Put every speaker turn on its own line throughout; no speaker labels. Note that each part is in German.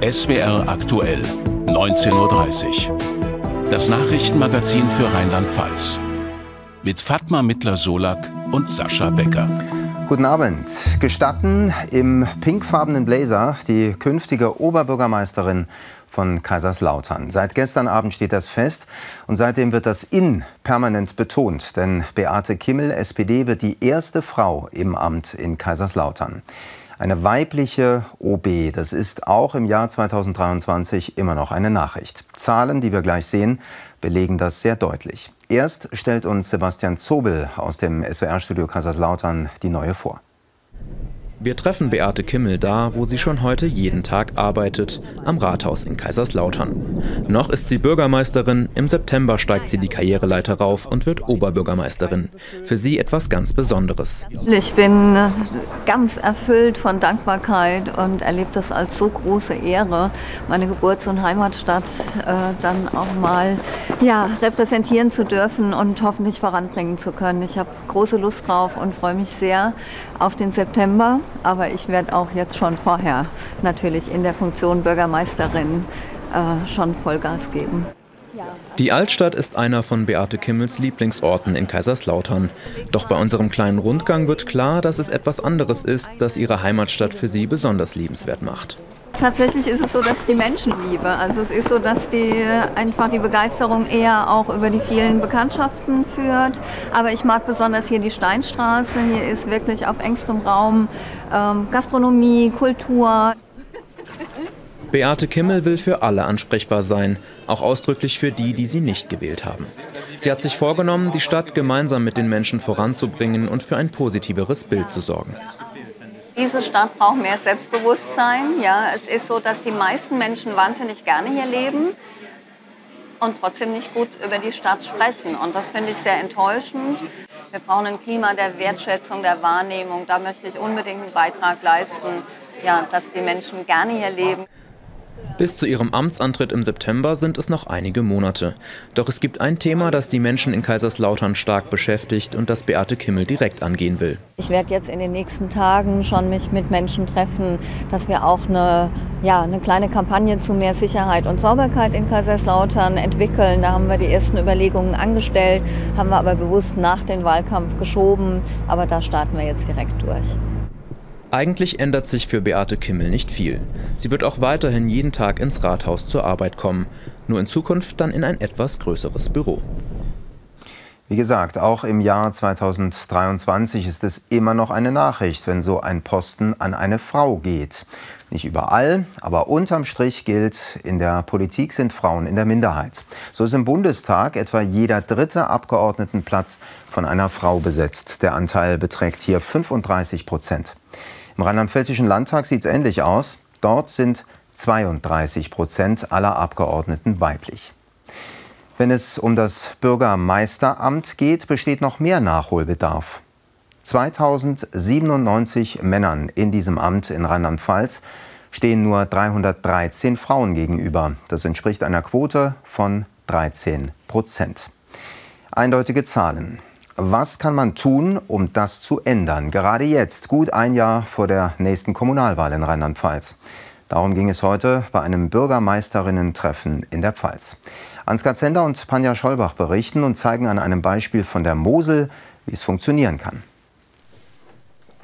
SWR aktuell, 19.30 Uhr. Das Nachrichtenmagazin für Rheinland-Pfalz. Mit Fatma Mittler-Solak und Sascha Becker.
Guten Abend. Gestatten im pinkfarbenen Blazer die künftige Oberbürgermeisterin von Kaiserslautern. Seit gestern Abend steht das fest und seitdem wird das In permanent betont, denn Beate Kimmel, SPD, wird die erste Frau im Amt in Kaiserslautern. Eine weibliche OB, das ist auch im Jahr 2023 immer noch eine Nachricht. Zahlen, die wir gleich sehen, belegen das sehr deutlich. Erst stellt uns Sebastian Zobel aus dem SWR-Studio Kaiserslautern die neue vor.
Wir treffen Beate Kimmel da, wo sie schon heute jeden Tag arbeitet, am Rathaus in Kaiserslautern. Noch ist sie Bürgermeisterin, im September steigt sie die Karriereleiter rauf und wird Oberbürgermeisterin. Für sie etwas ganz Besonderes.
Ich bin ganz erfüllt von Dankbarkeit und erlebe das als so große Ehre, meine Geburts- und Heimatstadt äh, dann auch mal ja, repräsentieren zu dürfen und hoffentlich voranbringen zu können. Ich habe große Lust drauf und freue mich sehr auf den September aber ich werde auch jetzt schon vorher natürlich in der Funktion Bürgermeisterin äh, schon Vollgas geben.
Die Altstadt ist einer von Beate Kimmels Lieblingsorten in Kaiserslautern. Doch bei unserem kleinen Rundgang wird klar, dass es etwas anderes ist, das ihre Heimatstadt für sie besonders liebenswert macht.
Tatsächlich ist es so, dass ich die Menschen liebe. Also es ist so, dass die einfach die Begeisterung eher auch über die vielen Bekanntschaften führt. Aber ich mag besonders hier die Steinstraße. Hier ist wirklich auf engstem Raum ähm, Gastronomie, Kultur.
Beate Kimmel will für alle ansprechbar sein, auch ausdrücklich für die, die sie nicht gewählt haben. Sie hat sich vorgenommen, die Stadt gemeinsam mit den Menschen voranzubringen und für ein positiveres Bild zu sorgen.
Diese Stadt braucht mehr Selbstbewusstsein. Ja, es ist so, dass die meisten Menschen wahnsinnig gerne hier leben und trotzdem nicht gut über die Stadt sprechen. Und das finde ich sehr enttäuschend. Wir brauchen ein Klima der Wertschätzung, der Wahrnehmung. Da möchte ich unbedingt einen Beitrag leisten, ja, dass die Menschen gerne hier leben.
Bis zu ihrem Amtsantritt im September sind es noch einige Monate. Doch es gibt ein Thema, das die Menschen in Kaiserslautern stark beschäftigt und das Beate Kimmel direkt angehen will.
Ich werde jetzt in den nächsten Tagen schon mich mit Menschen treffen, dass wir auch eine, ja, eine kleine Kampagne zu mehr Sicherheit und Sauberkeit in Kaiserslautern entwickeln. Da haben wir die ersten Überlegungen angestellt, haben wir aber bewusst nach dem Wahlkampf geschoben. Aber da starten wir jetzt direkt durch.
Eigentlich ändert sich für Beate Kimmel nicht viel. Sie wird auch weiterhin jeden Tag ins Rathaus zur Arbeit kommen, nur in Zukunft dann in ein etwas größeres Büro.
Wie gesagt, auch im Jahr 2023 ist es immer noch eine Nachricht, wenn so ein Posten an eine Frau geht. Nicht überall, aber unterm Strich gilt, in der Politik sind Frauen in der Minderheit. So ist im Bundestag etwa jeder dritte Abgeordnetenplatz von einer Frau besetzt. Der Anteil beträgt hier 35 Prozent. Im Rheinland-Pfälzischen Landtag sieht es ähnlich aus. Dort sind 32 Prozent aller Abgeordneten weiblich. Wenn es um das Bürgermeisteramt geht, besteht noch mehr Nachholbedarf. 2097 Männern in diesem Amt in Rheinland-Pfalz stehen nur 313 Frauen gegenüber. Das entspricht einer Quote von 13 Prozent. Eindeutige Zahlen. Was kann man tun, um das zu ändern? Gerade jetzt, gut ein Jahr vor der nächsten Kommunalwahl in Rheinland-Pfalz. Darum ging es heute bei einem Bürgermeisterinnen-Treffen in der Pfalz. Ansgar Zender und Panja Schollbach berichten und zeigen an einem Beispiel von der Mosel, wie es funktionieren kann.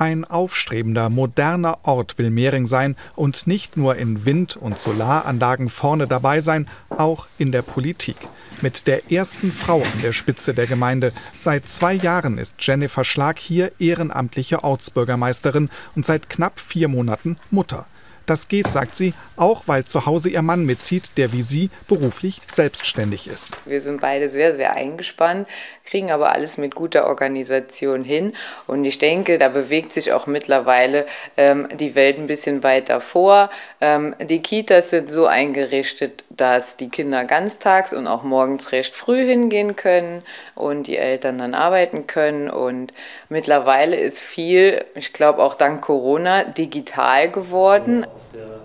Ein aufstrebender, moderner Ort will Mehring sein und nicht nur in Wind- und Solaranlagen vorne dabei sein, auch in der Politik. Mit der ersten Frau an der Spitze der Gemeinde. Seit zwei Jahren ist Jennifer Schlag hier ehrenamtliche Ortsbürgermeisterin und seit knapp vier Monaten Mutter. Das geht, sagt sie, auch weil zu Hause ihr Mann mitzieht, der wie sie beruflich selbstständig ist.
Wir sind beide sehr, sehr eingespannt, kriegen aber alles mit guter Organisation hin. Und ich denke, da bewegt sich auch mittlerweile ähm, die Welt ein bisschen weiter vor. Ähm, die Kitas sind so eingerichtet, dass die Kinder ganztags und auch morgens recht früh hingehen können und die Eltern dann arbeiten können. Und mittlerweile ist viel, ich glaube auch dank Corona, digital geworden.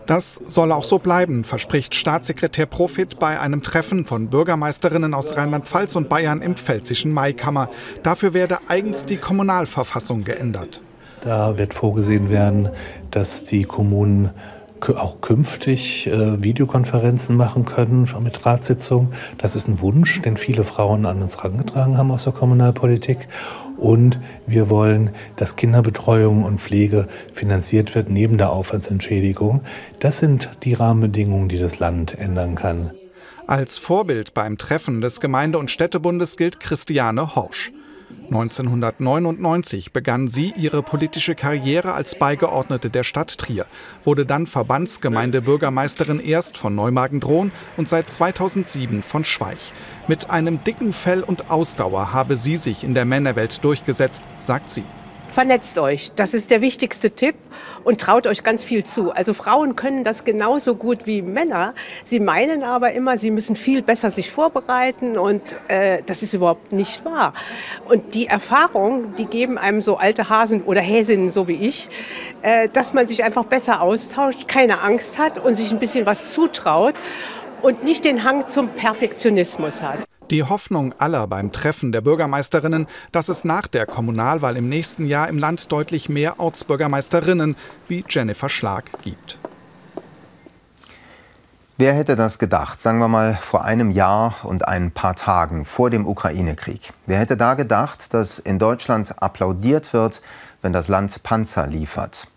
Das soll auch so bleiben, verspricht Staatssekretär Profit bei einem Treffen von Bürgermeisterinnen aus Rheinland-Pfalz und Bayern im Pfälzischen Maikammer. Dafür werde eigens die Kommunalverfassung geändert.
Da wird vorgesehen werden, dass die Kommunen auch künftig äh, Videokonferenzen machen können mit Ratssitzungen. Das ist ein Wunsch, den viele Frauen an uns herangetragen haben aus der Kommunalpolitik. Und wir wollen, dass Kinderbetreuung und Pflege finanziert wird neben der Aufwandsentschädigung. Das sind die Rahmenbedingungen, die das Land ändern kann.
Als Vorbild beim Treffen des Gemeinde- und Städtebundes gilt Christiane Horsch. 1999 begann sie ihre politische Karriere als Beigeordnete der Stadt Trier, wurde dann Verbandsgemeindebürgermeisterin erst von Neumagen-Dhron und seit 2007 von Schweich. Mit einem dicken Fell und Ausdauer habe sie sich in der Männerwelt durchgesetzt, sagt sie.
Vernetzt euch, das ist der wichtigste Tipp und traut euch ganz viel zu. Also Frauen können das genauso gut wie Männer. Sie meinen aber immer, sie müssen viel besser sich vorbereiten und äh, das ist überhaupt nicht wahr. Und die Erfahrung, die geben einem so alte Hasen oder Häsinnen so wie ich, äh, dass man sich einfach besser austauscht, keine Angst hat und sich ein bisschen was zutraut und nicht den Hang zum Perfektionismus hat.
Die Hoffnung aller beim Treffen der Bürgermeisterinnen, dass es nach der Kommunalwahl im nächsten Jahr im Land deutlich mehr Ortsbürgermeisterinnen wie Jennifer Schlag gibt.
Wer hätte das gedacht, sagen wir mal vor einem Jahr und ein paar Tagen vor dem Ukraine-Krieg? Wer hätte da gedacht, dass in Deutschland applaudiert wird, wenn das Land Panzer liefert?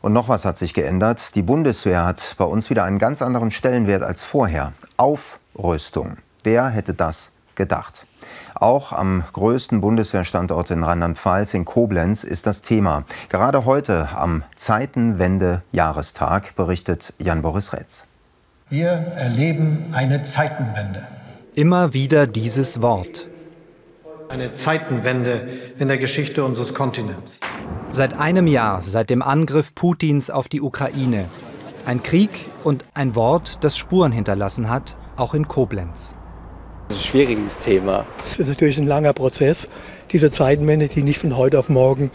Und noch was hat sich geändert. Die Bundeswehr hat bei uns wieder einen ganz anderen Stellenwert als vorher. Aufrüstung. Wer hätte das gedacht? Auch am größten Bundeswehrstandort in Rheinland-Pfalz in Koblenz ist das Thema. Gerade heute am Zeitenwende-Jahrestag berichtet Jan-Boris Retz.
Wir erleben eine Zeitenwende.
Immer wieder dieses Wort.
Eine Zeitenwende in der Geschichte unseres Kontinents.
Seit einem Jahr, seit dem Angriff Putins auf die Ukraine. Ein Krieg und ein Wort, das Spuren hinterlassen hat, auch in Koblenz.
Das ist ein schwieriges Thema.
Es ist natürlich ein langer Prozess, diese Zeitenwende, die nicht von heute auf morgen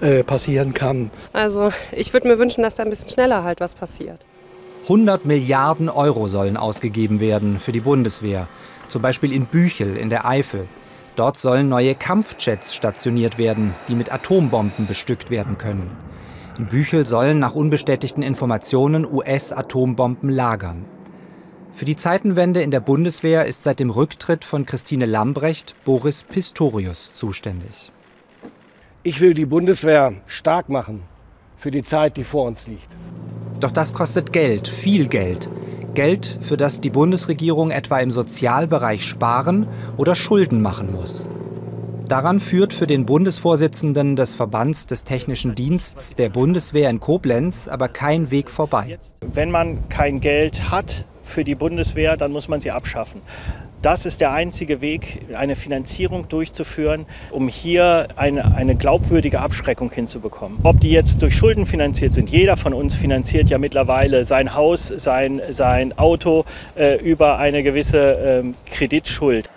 äh, passieren kann.
Also ich würde mir wünschen, dass da ein bisschen schneller halt was passiert.
100 Milliarden Euro sollen ausgegeben werden für die Bundeswehr, zum Beispiel in Büchel in der Eifel. Dort sollen neue Kampfjets stationiert werden, die mit Atombomben bestückt werden können. In Büchel sollen nach unbestätigten Informationen US-Atombomben lagern. Für die Zeitenwende in der Bundeswehr ist seit dem Rücktritt von Christine Lambrecht Boris Pistorius zuständig.
Ich will die Bundeswehr stark machen für die Zeit, die vor uns liegt.
Doch das kostet Geld, viel Geld. Geld, für das die Bundesregierung etwa im Sozialbereich sparen oder Schulden machen muss. Daran führt für den Bundesvorsitzenden des Verbands des Technischen Dienstes der Bundeswehr in Koblenz aber kein Weg vorbei.
Wenn man kein Geld hat, für die Bundeswehr, dann muss man sie abschaffen. Das ist der einzige Weg, eine Finanzierung durchzuführen, um hier eine, eine glaubwürdige Abschreckung hinzubekommen. Ob die jetzt durch Schulden finanziert sind, jeder von uns finanziert ja mittlerweile sein Haus, sein, sein Auto äh, über eine gewisse äh, Kreditschuld.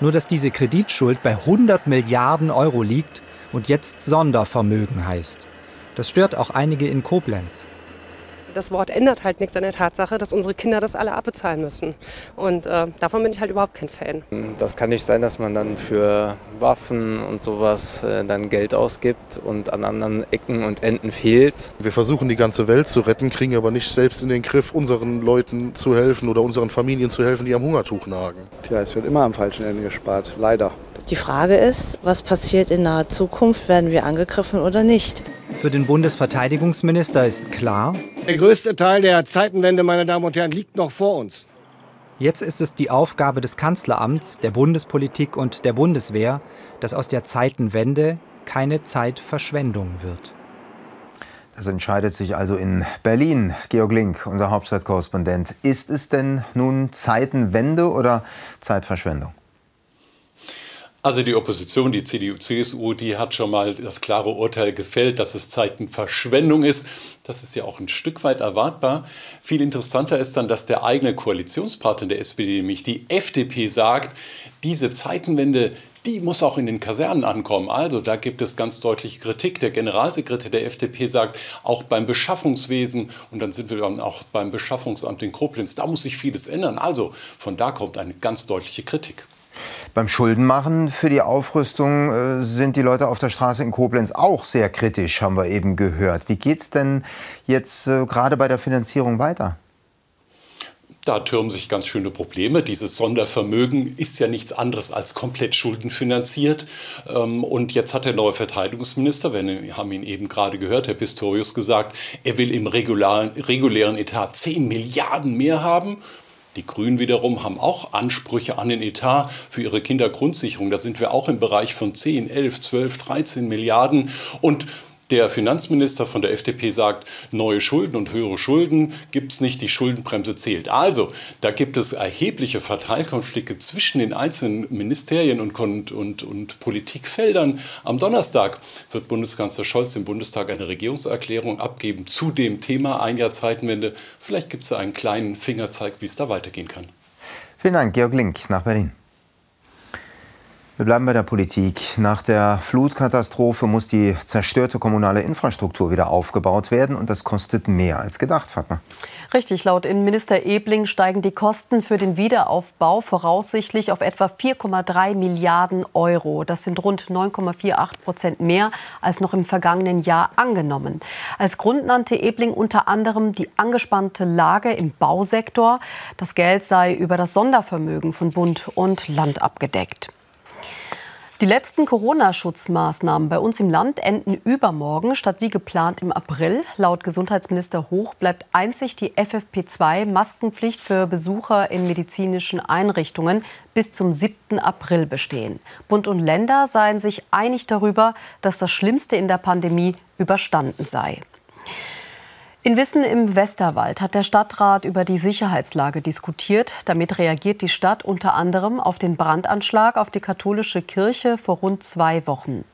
Nur dass diese Kreditschuld bei 100 Milliarden Euro liegt und jetzt Sondervermögen heißt. Das stört auch einige in Koblenz
das Wort ändert halt nichts an der Tatsache, dass unsere Kinder das alle abbezahlen müssen. Und äh, davon bin ich halt überhaupt kein Fan.
Das kann nicht sein, dass man dann für Waffen und sowas äh, dann Geld ausgibt und an anderen Ecken und Enden fehlt.
Wir versuchen die ganze Welt zu retten, kriegen aber nicht selbst in den Griff, unseren Leuten zu helfen oder unseren Familien zu helfen, die am Hungertuch nagen.
Tja, es wird immer am falschen Ende gespart, leider.
Die Frage ist, was passiert in naher Zukunft? Werden wir angegriffen oder nicht?
Für den Bundesverteidigungsminister ist klar,
der größte Teil der Zeitenwende, meine Damen und Herren, liegt noch vor uns.
Jetzt ist es die Aufgabe des Kanzleramts, der Bundespolitik und der Bundeswehr, dass aus der Zeitenwende keine Zeitverschwendung wird.
Das entscheidet sich also in Berlin. Georg Link, unser Hauptstadtkorrespondent. Ist es denn nun Zeitenwende oder Zeitverschwendung?
Also die Opposition, die CDU, CSU, die hat schon mal das klare Urteil gefällt, dass es Zeitenverschwendung ist. Das ist ja auch ein Stück weit erwartbar. Viel interessanter ist dann, dass der eigene Koalitionspartner der SPD, nämlich die FDP, sagt, diese Zeitenwende, die muss auch in den Kasernen ankommen. Also da gibt es ganz deutlich Kritik. Der Generalsekretär der FDP sagt, auch beim Beschaffungswesen, und dann sind wir dann auch beim Beschaffungsamt in Koblenz, da muss sich vieles ändern. Also von da kommt eine ganz deutliche Kritik.
Beim Schuldenmachen für die Aufrüstung äh, sind die Leute auf der Straße in Koblenz auch sehr kritisch, haben wir eben gehört. Wie geht es denn jetzt äh, gerade bei der Finanzierung weiter?
Da türmen sich ganz schöne Probleme. Dieses Sondervermögen ist ja nichts anderes als komplett schuldenfinanziert. Ähm, und jetzt hat der neue Verteidigungsminister, wir haben ihn eben gerade gehört, Herr Pistorius, gesagt, er will im regulären, regulären Etat 10 Milliarden mehr haben. Die Grünen wiederum haben auch Ansprüche an den Etat für ihre Kindergrundsicherung. Da sind wir auch im Bereich von 10, 11, 12, 13 Milliarden. Und der Finanzminister von der FDP sagt, neue Schulden und höhere Schulden gibt es nicht, die Schuldenbremse zählt. Also, da gibt es erhebliche Verteilkonflikte zwischen den einzelnen Ministerien und, und, und, und Politikfeldern. Am Donnerstag wird Bundeskanzler Scholz im Bundestag eine Regierungserklärung abgeben zu dem Thema ein Jahr Zeitenwende. Vielleicht gibt es da einen kleinen Fingerzeig, wie es da weitergehen kann.
Vielen Dank, Georg Link nach Berlin. Wir bleiben bei der Politik. Nach der Flutkatastrophe muss die zerstörte kommunale Infrastruktur wieder aufgebaut werden und das kostet mehr als gedacht, Fatma.
Richtig, laut Innenminister Ebling steigen die Kosten für den Wiederaufbau voraussichtlich auf etwa 4,3 Milliarden Euro. Das sind rund 9,48 Prozent mehr als noch im vergangenen Jahr angenommen. Als Grund nannte Ebling unter anderem die angespannte Lage im Bausektor. Das Geld sei über das Sondervermögen von Bund und Land abgedeckt. Die letzten Corona-Schutzmaßnahmen bei uns im Land enden übermorgen statt wie geplant im April. Laut Gesundheitsminister Hoch bleibt einzig die FFP2-Maskenpflicht für Besucher in medizinischen Einrichtungen bis zum 7. April bestehen. Bund und Länder seien sich einig darüber, dass das Schlimmste in der Pandemie überstanden sei. In Wissen im Westerwald hat der Stadtrat über die Sicherheitslage diskutiert. Damit reagiert die Stadt unter anderem auf den Brandanschlag auf die katholische Kirche vor rund zwei Wochen.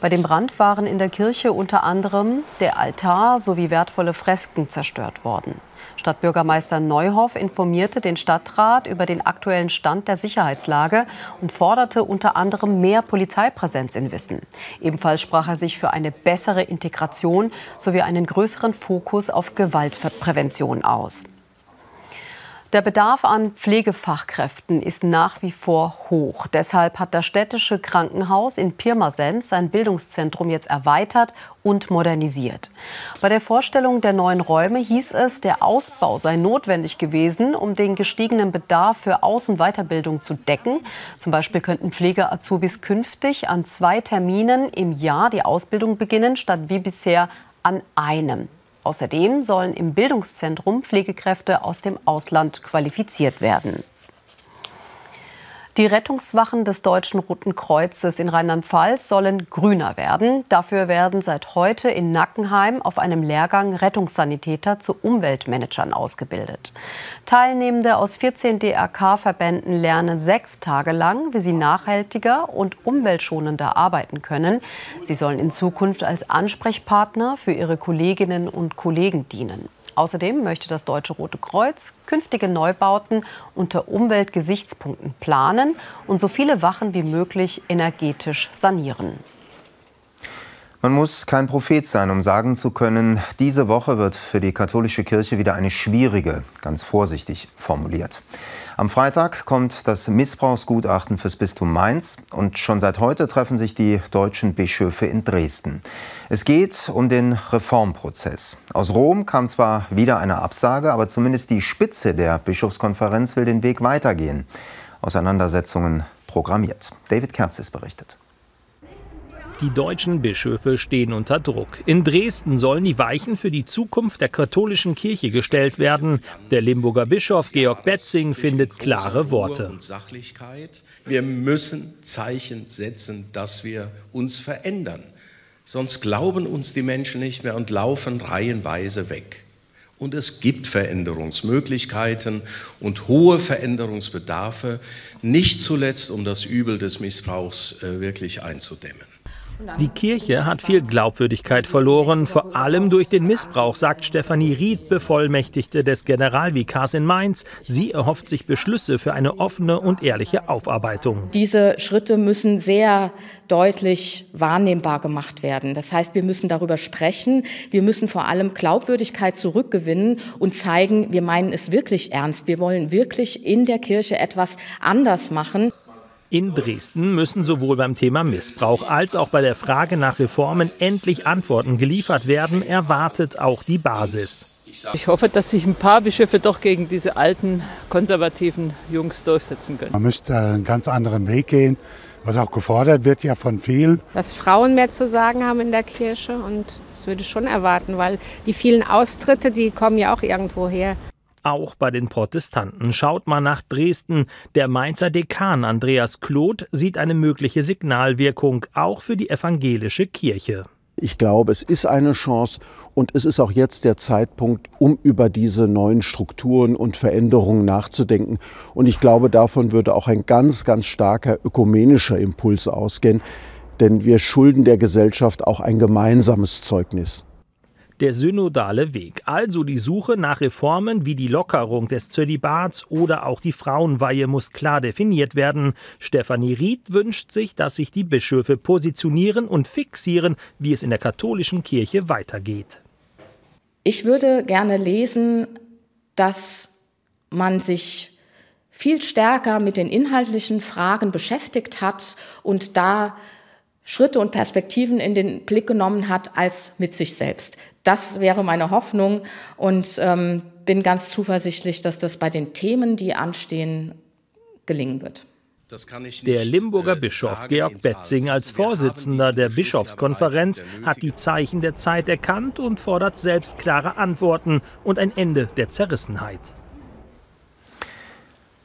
Bei dem Brand waren in der Kirche unter anderem der Altar sowie wertvolle Fresken zerstört worden. Stadtbürgermeister Neuhoff informierte den Stadtrat über den aktuellen Stand der Sicherheitslage und forderte unter anderem mehr Polizeipräsenz in Wissen. Ebenfalls sprach er sich für eine bessere Integration sowie einen größeren Fokus auf Gewaltprävention aus. Der Bedarf an Pflegefachkräften ist nach wie vor hoch. Deshalb hat das städtische Krankenhaus in Pirmasens sein Bildungszentrum jetzt erweitert und modernisiert. Bei der Vorstellung der neuen Räume hieß es, der Ausbau sei notwendig gewesen, um den gestiegenen Bedarf für Aus- und Weiterbildung zu decken. Zum Beispiel könnten Pflege-Azubis künftig an zwei Terminen im Jahr die Ausbildung beginnen, statt wie bisher an einem. Außerdem sollen im Bildungszentrum Pflegekräfte aus dem Ausland qualifiziert werden. Die Rettungswachen des Deutschen Roten Kreuzes in Rheinland-Pfalz sollen grüner werden. Dafür werden seit heute in Nackenheim auf einem Lehrgang Rettungssanitäter zu Umweltmanagern ausgebildet. Teilnehmende aus 14 DRK-Verbänden lernen sechs Tage lang, wie sie nachhaltiger und umweltschonender arbeiten können. Sie sollen in Zukunft als Ansprechpartner für ihre Kolleginnen und Kollegen dienen. Außerdem möchte das Deutsche Rote Kreuz künftige Neubauten unter Umweltgesichtspunkten planen und so viele Wachen wie möglich energetisch sanieren.
Man muss kein Prophet sein, um sagen zu können, diese Woche wird für die katholische Kirche wieder eine schwierige, ganz vorsichtig formuliert. Am Freitag kommt das Missbrauchsgutachten fürs Bistum Mainz und schon seit heute treffen sich die deutschen Bischöfe in Dresden. Es geht um den Reformprozess. Aus Rom kam zwar wieder eine Absage, aber zumindest die Spitze der Bischofskonferenz will den Weg weitergehen. Auseinandersetzungen programmiert. David Kerzis berichtet.
Die deutschen Bischöfe stehen unter Druck. In Dresden sollen die Weichen für die Zukunft der katholischen Kirche gestellt werden. Der Limburger Bischof Georg Betzing findet klare Worte.
Wir müssen Zeichen setzen, dass wir uns verändern. Sonst glauben uns die Menschen nicht mehr und laufen reihenweise weg. Und es gibt Veränderungsmöglichkeiten und hohe Veränderungsbedarfe, nicht zuletzt um das Übel des Missbrauchs äh, wirklich einzudämmen.
Die Kirche hat viel Glaubwürdigkeit verloren, vor allem durch den Missbrauch, sagt Stefanie Ried, Bevollmächtigte des Generalvikars in Mainz. Sie erhofft sich Beschlüsse für eine offene und ehrliche Aufarbeitung.
Diese Schritte müssen sehr deutlich wahrnehmbar gemacht werden. Das heißt, wir müssen darüber sprechen. Wir müssen vor allem Glaubwürdigkeit zurückgewinnen und zeigen, wir meinen es wirklich ernst. Wir wollen wirklich in der Kirche etwas anders machen.
In Dresden müssen sowohl beim Thema Missbrauch als auch bei der Frage nach Reformen endlich Antworten geliefert werden, erwartet auch die Basis.
Ich hoffe, dass sich ein paar Bischöfe doch gegen diese alten konservativen Jungs durchsetzen können.
Man müsste einen ganz anderen Weg gehen, was auch gefordert wird ja von vielen.
Dass Frauen mehr zu sagen haben in der Kirche und das würde ich schon erwarten, weil die vielen Austritte, die kommen ja auch irgendwo her.
Auch bei den Protestanten schaut man nach Dresden. Der Mainzer Dekan Andreas Kloth sieht eine mögliche Signalwirkung auch für die evangelische Kirche.
Ich glaube, es ist eine Chance und es ist auch jetzt der Zeitpunkt, um über diese neuen Strukturen und Veränderungen nachzudenken. Und ich glaube, davon würde auch ein ganz, ganz starker ökumenischer Impuls ausgehen, denn wir schulden der Gesellschaft auch ein gemeinsames Zeugnis
der synodale Weg, also die Suche nach Reformen wie die Lockerung des Zölibats oder auch die Frauenweihe muss klar definiert werden. Stefanie Ried wünscht sich, dass sich die Bischöfe positionieren und fixieren, wie es in der katholischen Kirche weitergeht.
Ich würde gerne lesen, dass man sich viel stärker mit den inhaltlichen Fragen beschäftigt hat und da Schritte und Perspektiven in den Blick genommen hat als mit sich selbst. Das wäre meine Hoffnung und ähm, bin ganz zuversichtlich, dass das bei den Themen, die anstehen, gelingen wird.
Der Limburger äh, Bischof Georg Betzing als Vorsitzender der Bischofskonferenz hat die Zeichen der Zeit erkannt und fordert selbst klare Antworten und ein Ende der Zerrissenheit.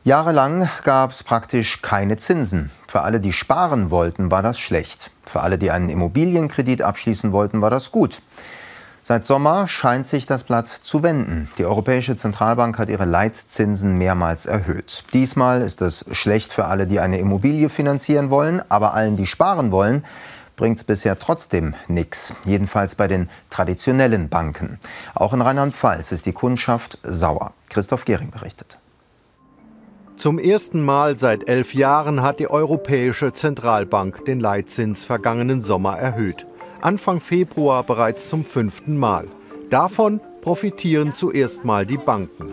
Jahrelang gab es praktisch keine Zinsen. Für alle, die sparen wollten, war das schlecht. Für alle, die einen Immobilienkredit abschließen wollten, war das gut. Seit Sommer scheint sich das Blatt zu wenden. Die Europäische Zentralbank hat ihre Leitzinsen mehrmals erhöht. Diesmal ist es schlecht für alle, die eine Immobilie finanzieren wollen, aber allen, die sparen wollen, bringt es bisher trotzdem nichts. Jedenfalls bei den traditionellen Banken. Auch in Rheinland-Pfalz ist die Kundschaft sauer. Christoph Gehring berichtet.
Zum ersten Mal seit elf Jahren hat die Europäische Zentralbank den Leitzins vergangenen Sommer erhöht. Anfang Februar bereits zum fünften Mal. Davon profitieren zuerst mal die Banken.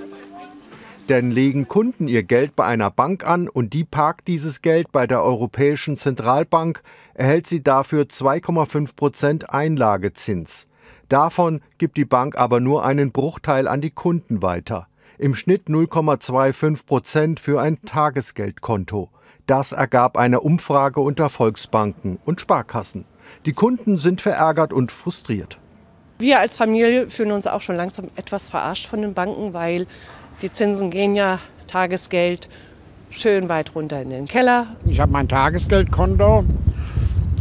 Denn legen Kunden ihr Geld bei einer Bank an und die parkt dieses Geld bei der Europäischen Zentralbank, erhält sie dafür 2,5 Prozent Einlagezins. Davon gibt die Bank aber nur einen Bruchteil an die Kunden weiter. Im Schnitt 0,25 Prozent für ein Tagesgeldkonto. Das ergab eine Umfrage unter Volksbanken und Sparkassen. Die Kunden sind verärgert und frustriert.
Wir als Familie fühlen uns auch schon langsam etwas verarscht von den Banken, weil die Zinsen gehen ja Tagesgeld schön weit runter in den Keller.
Ich habe mein Tagesgeldkonto.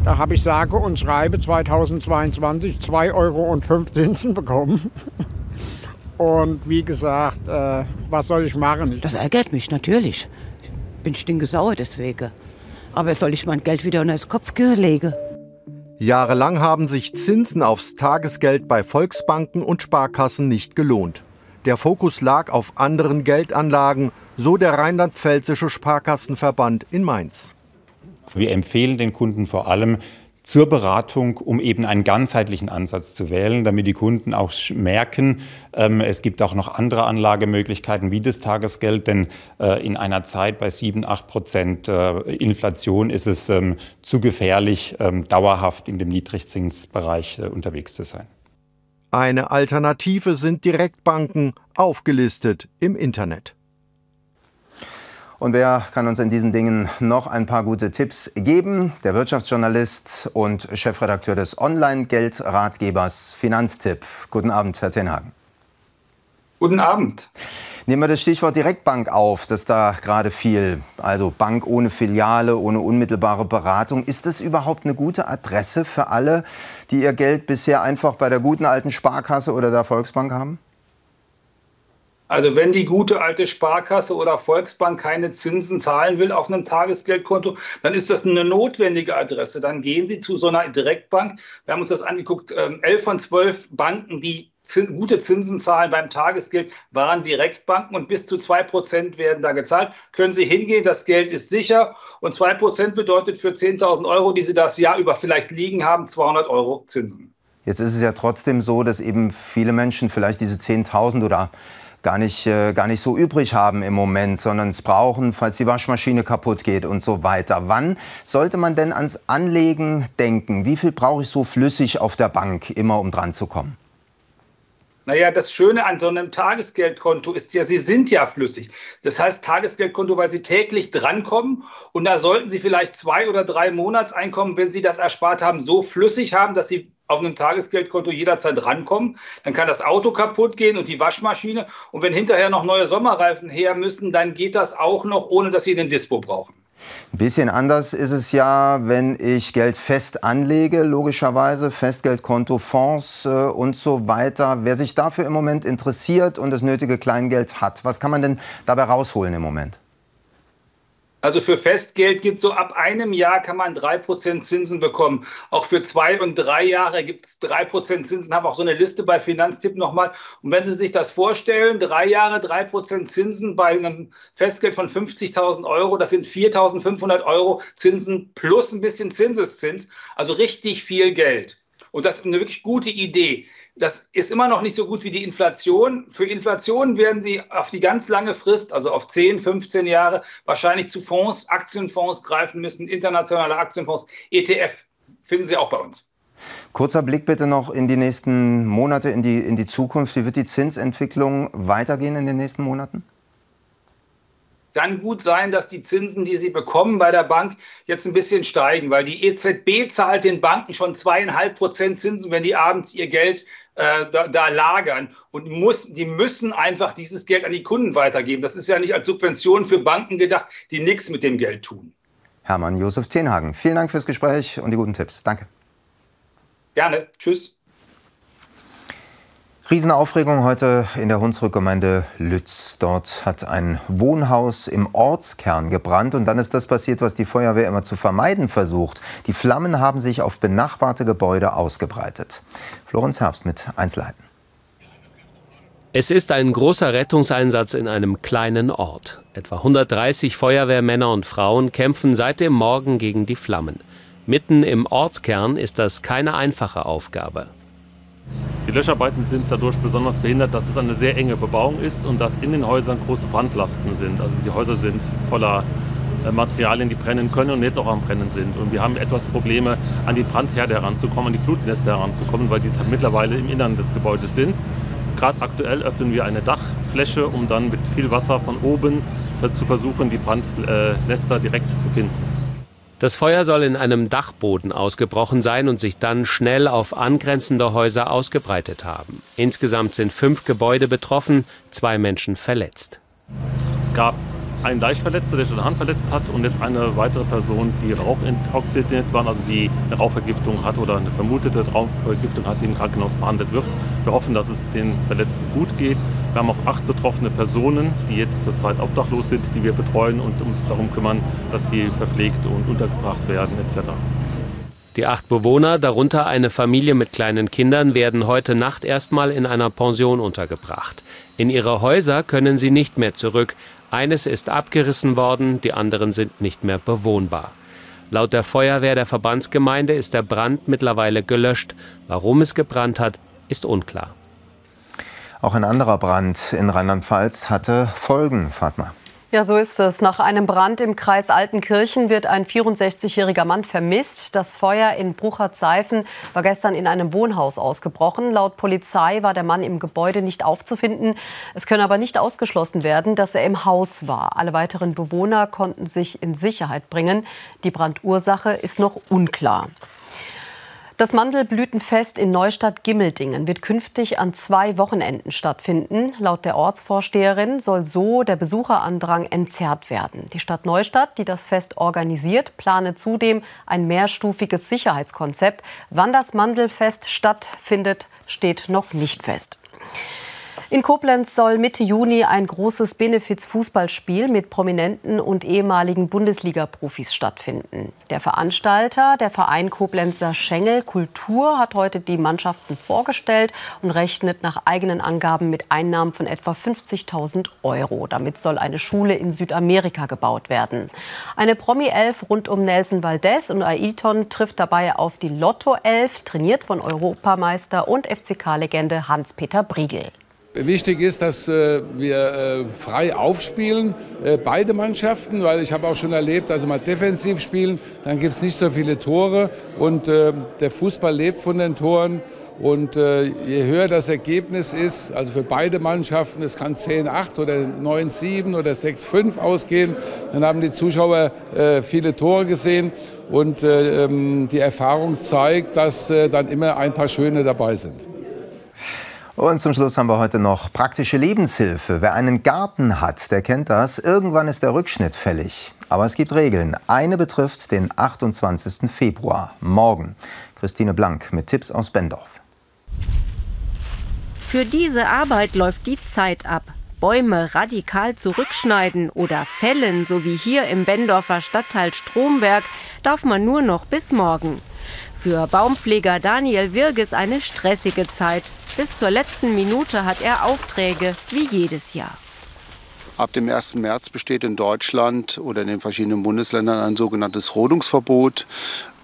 Da habe ich sage und schreibe 2022 2,05 Euro Zinsen bekommen. Und wie gesagt, äh, was soll ich machen?
Das ärgert mich natürlich. Ich bin stinkesauer deswegen. Aber soll ich mein Geld wieder unter das Kopfkissen legen?
Jahrelang haben sich Zinsen aufs Tagesgeld bei Volksbanken und Sparkassen nicht gelohnt. Der Fokus lag auf anderen Geldanlagen, so der rheinland-pfälzische Sparkassenverband in Mainz.
Wir empfehlen den Kunden vor allem, zur Beratung, um eben einen ganzheitlichen Ansatz zu wählen, damit die Kunden auch merken, ähm, es gibt auch noch andere Anlagemöglichkeiten wie das Tagesgeld, denn äh, in einer Zeit bei 7, 8 Prozent äh, Inflation ist es ähm, zu gefährlich, ähm, dauerhaft in dem Niedrigzinsbereich äh, unterwegs zu sein.
Eine Alternative sind Direktbanken, aufgelistet im Internet.
Und wer kann uns in diesen Dingen noch ein paar gute Tipps geben? Der Wirtschaftsjournalist und Chefredakteur des Online-Geldratgebers Finanztipp. Guten Abend, Herr Tenhagen.
Guten Abend.
Nehmen wir das Stichwort Direktbank auf, das da gerade viel, also Bank ohne Filiale, ohne unmittelbare Beratung. Ist das überhaupt eine gute Adresse für alle, die ihr Geld bisher einfach bei der guten alten Sparkasse oder der Volksbank haben?
Also wenn die gute alte Sparkasse oder Volksbank keine Zinsen zahlen will auf einem Tagesgeldkonto, dann ist das eine notwendige Adresse. Dann gehen Sie zu so einer Direktbank. Wir haben uns das angeguckt. Ähm, elf von zwölf Banken, die gute Zinsen zahlen beim Tagesgeld, waren Direktbanken und bis zu zwei Prozent werden da gezahlt. Können Sie hingehen, das Geld ist sicher und zwei Prozent bedeutet für 10.000 Euro, die Sie das Jahr über vielleicht liegen haben, 200 Euro Zinsen.
Jetzt ist es ja trotzdem so, dass eben viele Menschen vielleicht diese 10.000 oder gar nicht, äh, gar nicht so übrig haben im Moment, sondern es brauchen, falls die Waschmaschine kaputt geht und so weiter. Wann sollte man denn ans Anlegen denken? Wie viel brauche ich so flüssig auf der Bank immer, um dran zu kommen?
Naja, das Schöne an so einem Tagesgeldkonto ist ja, Sie sind ja flüssig. Das heißt Tagesgeldkonto, weil Sie täglich drankommen und da sollten Sie vielleicht zwei oder drei Monatseinkommen, wenn Sie das erspart haben, so flüssig haben, dass Sie auf einem Tagesgeldkonto jederzeit rankommen. Dann kann das Auto kaputt gehen und die Waschmaschine. Und wenn hinterher noch neue Sommerreifen her müssen, dann geht das auch noch, ohne dass Sie den Dispo brauchen.
Ein bisschen anders ist es ja, wenn ich Geld fest anlege, logischerweise, Festgeldkonto, Fonds äh, und so weiter. Wer sich dafür im Moment interessiert und das nötige Kleingeld hat, was kann man denn dabei rausholen im Moment?
Also für Festgeld gibt es so ab einem Jahr kann man 3% Zinsen bekommen. Auch für zwei und drei Jahre gibt es 3% Zinsen. Haben auch so eine Liste bei Finanztipp nochmal. Und wenn Sie sich das vorstellen, drei Jahre 3% Zinsen bei einem Festgeld von 50.000 Euro, das sind 4.500 Euro Zinsen plus ein bisschen Zinseszins. Also richtig viel Geld. Und das ist eine wirklich gute Idee. Das ist immer noch nicht so gut wie die Inflation. Für Inflation werden Sie auf die ganz lange Frist, also auf 10, 15 Jahre, wahrscheinlich zu Fonds, Aktienfonds greifen müssen, internationale Aktienfonds, ETF finden Sie auch bei uns.
Kurzer Blick bitte noch in die nächsten Monate, in die, in die Zukunft. Wie wird die Zinsentwicklung weitergehen in den nächsten Monaten?
kann gut sein, dass die Zinsen, die sie bekommen bei der Bank, jetzt ein bisschen steigen, weil die EZB zahlt den Banken schon zweieinhalb Prozent Zinsen, wenn die abends ihr Geld äh, da, da, lagern. Und muss, die müssen einfach dieses Geld an die Kunden weitergeben. Das ist ja nicht als Subvention für Banken gedacht, die nichts mit dem Geld tun.
Hermann Josef Tenhagen, vielen Dank fürs Gespräch und die guten Tipps. Danke.
Gerne. Tschüss.
Riesenaufregung heute in der Hunsrückgemeinde Lütz. Dort hat ein Wohnhaus im Ortskern gebrannt und dann ist das passiert, was die Feuerwehr immer zu vermeiden versucht. Die Flammen haben sich auf benachbarte Gebäude ausgebreitet. Florenz Herbst mit Einzelheiten.
Es ist ein großer Rettungseinsatz in einem kleinen Ort. Etwa 130 Feuerwehrmänner und Frauen kämpfen seit dem Morgen gegen die Flammen. Mitten im Ortskern ist das keine einfache Aufgabe.
Die Löscharbeiten sind dadurch besonders behindert, dass es eine sehr enge Bebauung ist und dass in den Häusern große Brandlasten sind. Also die Häuser sind voller äh, Materialien, die brennen können und jetzt auch am Brennen sind. Und wir haben etwas Probleme, an die Brandherde heranzukommen, an die Blutnester heranzukommen, weil die mittlerweile im Innern des Gebäudes sind. Gerade aktuell öffnen wir eine Dachfläche, um dann mit viel Wasser von oben zu versuchen, die Brandnester direkt zu finden.
Das Feuer soll in einem Dachboden ausgebrochen sein und sich dann schnell auf angrenzende Häuser ausgebreitet haben. Insgesamt sind fünf Gebäude betroffen, zwei Menschen verletzt.
Es gab einen Deichverletzter, der schon eine Hand verletzt hat und jetzt eine weitere Person, die rauchintoxiziert war, also die eine Rauchvergiftung hat oder eine vermutete Rauchvergiftung hat, die im Krankenhaus behandelt wird. Wir hoffen, dass es den Verletzten gut geht. Wir haben auch acht betroffene Personen, die jetzt zurzeit obdachlos sind, die wir betreuen und uns darum kümmern, dass die verpflegt und untergebracht werden etc.
Die acht Bewohner, darunter eine Familie mit kleinen Kindern, werden heute Nacht erstmal in einer Pension untergebracht. In ihre Häuser können sie nicht mehr zurück. Eines ist abgerissen worden, die anderen sind nicht mehr bewohnbar. Laut der Feuerwehr der Verbandsgemeinde ist der Brand mittlerweile gelöscht. Warum es gebrannt hat, ist unklar.
Auch ein anderer Brand in Rheinland-Pfalz hatte Folgen, Fatma.
Ja, so ist es. Nach einem Brand im Kreis Altenkirchen wird ein 64-jähriger Mann vermisst. Das Feuer in Bruchardt-Seifen war gestern in einem Wohnhaus ausgebrochen. Laut Polizei war der Mann im Gebäude nicht aufzufinden. Es könne aber nicht ausgeschlossen werden, dass er im Haus war. Alle weiteren Bewohner konnten sich in Sicherheit bringen. Die Brandursache ist noch unklar. Das Mandelblütenfest in Neustadt-Gimmeldingen wird künftig an zwei Wochenenden stattfinden. Laut der Ortsvorsteherin soll so der Besucherandrang entzerrt werden. Die Stadt Neustadt, die das Fest organisiert, plane zudem ein mehrstufiges Sicherheitskonzept. Wann das Mandelfest stattfindet, steht noch nicht fest. In Koblenz soll Mitte Juni ein großes Benefiz-Fußballspiel mit Prominenten und ehemaligen Bundesliga-Profis stattfinden. Der Veranstalter, der Verein Koblenzer Schengel Kultur, hat heute die Mannschaften vorgestellt und rechnet nach eigenen Angaben mit Einnahmen von etwa 50.000 Euro. Damit soll eine Schule in Südamerika gebaut werden. Eine Promi-Elf rund um Nelson Valdez und Ailton trifft dabei auf die Lotto-Elf, trainiert von Europameister und FCK-Legende Hans-Peter Briegel.
Wichtig ist, dass äh, wir äh, frei aufspielen, äh, beide Mannschaften, weil ich habe auch schon erlebt, sie mal defensiv spielen, dann gibt es nicht so viele Tore und der Fußball lebt von den Toren. Und je höher das Ergebnis ist, also für beide Mannschaften, es kann 10-8 oder 9-7 oder 6-5 ausgehen, dann haben die Zuschauer viele Tore gesehen. Und ähm, die Erfahrung zeigt, dass dann immer ein paar schöne dabei sind.
Und zum Schluss haben wir heute noch praktische Lebenshilfe. Wer einen Garten hat, der kennt das. Irgendwann ist der Rückschnitt fällig. Aber es gibt Regeln. Eine betrifft den 28. Februar, morgen. Christine Blank mit Tipps aus Bendorf.
Für diese Arbeit läuft die Zeit ab. Bäume radikal zurückschneiden oder fällen, so wie hier im Bendorfer Stadtteil Stromberg, darf man nur noch bis morgen. Für Baumpfleger Daniel Wirges eine stressige Zeit. Bis zur letzten Minute hat er Aufträge wie jedes Jahr.
Ab dem 1. März besteht in Deutschland oder in den verschiedenen Bundesländern ein sogenanntes Rodungsverbot.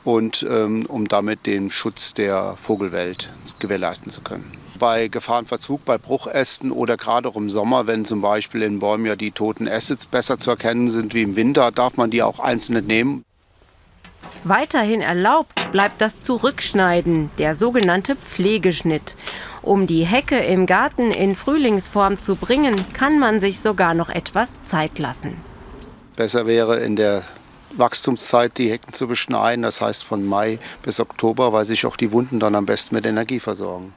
Und ähm, um damit den Schutz der Vogelwelt gewährleisten zu können. Bei Gefahrenverzug, bei Bruchästen oder gerade auch im Sommer, wenn zum Beispiel in Bäumen ja die toten Äste besser zu erkennen sind wie im Winter, darf man die auch einzeln nehmen.
Weiterhin erlaubt bleibt das Zurückschneiden, der sogenannte Pflegeschnitt. Um die Hecke im Garten in Frühlingsform zu bringen, kann man sich sogar noch etwas Zeit lassen.
Besser wäre in der Wachstumszeit die Hecken zu beschneiden, das heißt von Mai bis Oktober, weil sich auch die Wunden dann am besten mit Energie versorgen.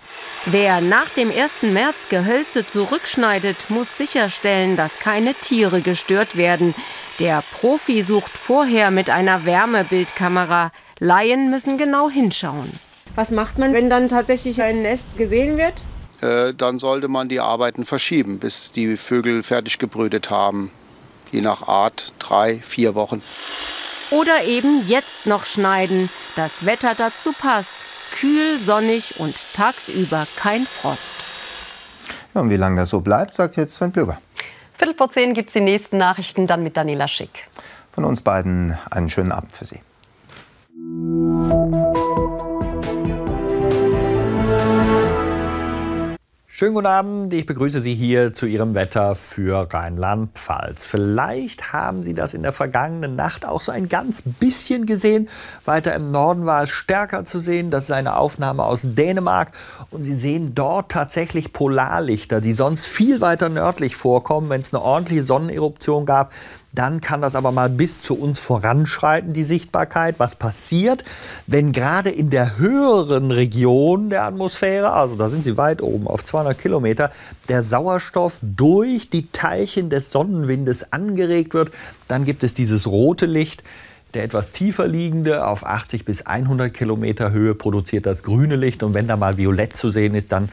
Wer nach dem 1. März Gehölze zurückschneidet, muss sicherstellen, dass keine Tiere gestört werden. Der Profi sucht vorher mit einer Wärmebildkamera. Laien müssen genau hinschauen.
Was macht man, wenn dann tatsächlich ein Nest gesehen wird?
Äh, dann sollte man die Arbeiten verschieben, bis die Vögel fertig gebrütet haben. Je nach Art drei, vier Wochen.
Oder eben jetzt noch schneiden. Das Wetter dazu passt. Kühl, sonnig und tagsüber kein Frost.
Ja, und wie lange das so bleibt, sagt jetzt Sven Blöger.
Viertel vor zehn gibt es die nächsten Nachrichten, dann mit Daniela Schick.
Von uns beiden einen schönen Abend für Sie.
Schönen guten Abend, ich begrüße Sie hier zu Ihrem Wetter für Rheinland-Pfalz. Vielleicht haben Sie das in der vergangenen Nacht auch so ein ganz bisschen gesehen. Weiter im Norden war es stärker zu sehen. Das ist eine Aufnahme aus Dänemark. Und Sie sehen dort tatsächlich Polarlichter, die sonst viel weiter nördlich vorkommen, wenn es eine ordentliche Sonneneruption gab. Dann kann das aber mal bis zu uns voranschreiten, die Sichtbarkeit. Was passiert, wenn gerade in der höheren Region der Atmosphäre, also da sind sie weit oben auf 200 Kilometer, der Sauerstoff durch die Teilchen des Sonnenwindes angeregt wird? Dann gibt es dieses rote Licht. Der etwas tiefer liegende, auf 80 bis 100 Kilometer Höhe, produziert das grüne Licht. Und wenn da mal violett zu sehen ist, dann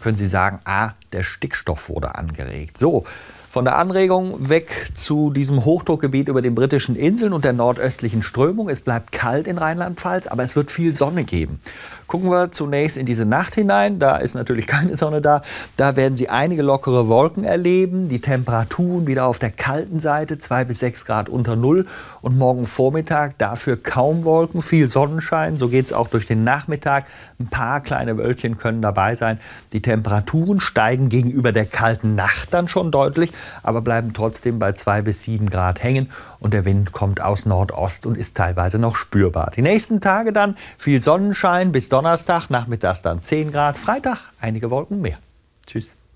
können Sie sagen, ah, der Stickstoff wurde angeregt. So, von der Anregung weg zu diesem Hochdruckgebiet über den britischen Inseln und der nordöstlichen Strömung. Es bleibt kalt in Rheinland-Pfalz, aber es wird viel Sonne geben. Gucken wir zunächst in diese Nacht hinein. Da ist natürlich keine Sonne da. Da werden Sie einige lockere Wolken erleben. Die Temperaturen wieder auf der kalten Seite, 2 bis 6 Grad unter Null. Und morgen Vormittag dafür kaum Wolken, viel Sonnenschein. So geht es auch durch den Nachmittag. Ein paar kleine Wölkchen können dabei sein. Die Temperaturen steigen gegenüber der kalten Nacht dann schon deutlich, aber bleiben trotzdem bei 2 bis 7 Grad hängen. Und der Wind kommt aus Nordost und ist teilweise noch spürbar. Die nächsten Tage dann viel Sonnenschein bis Donnerstag. Nachmittags dann 10 Grad, Freitag einige Wolken mehr. Tschüss.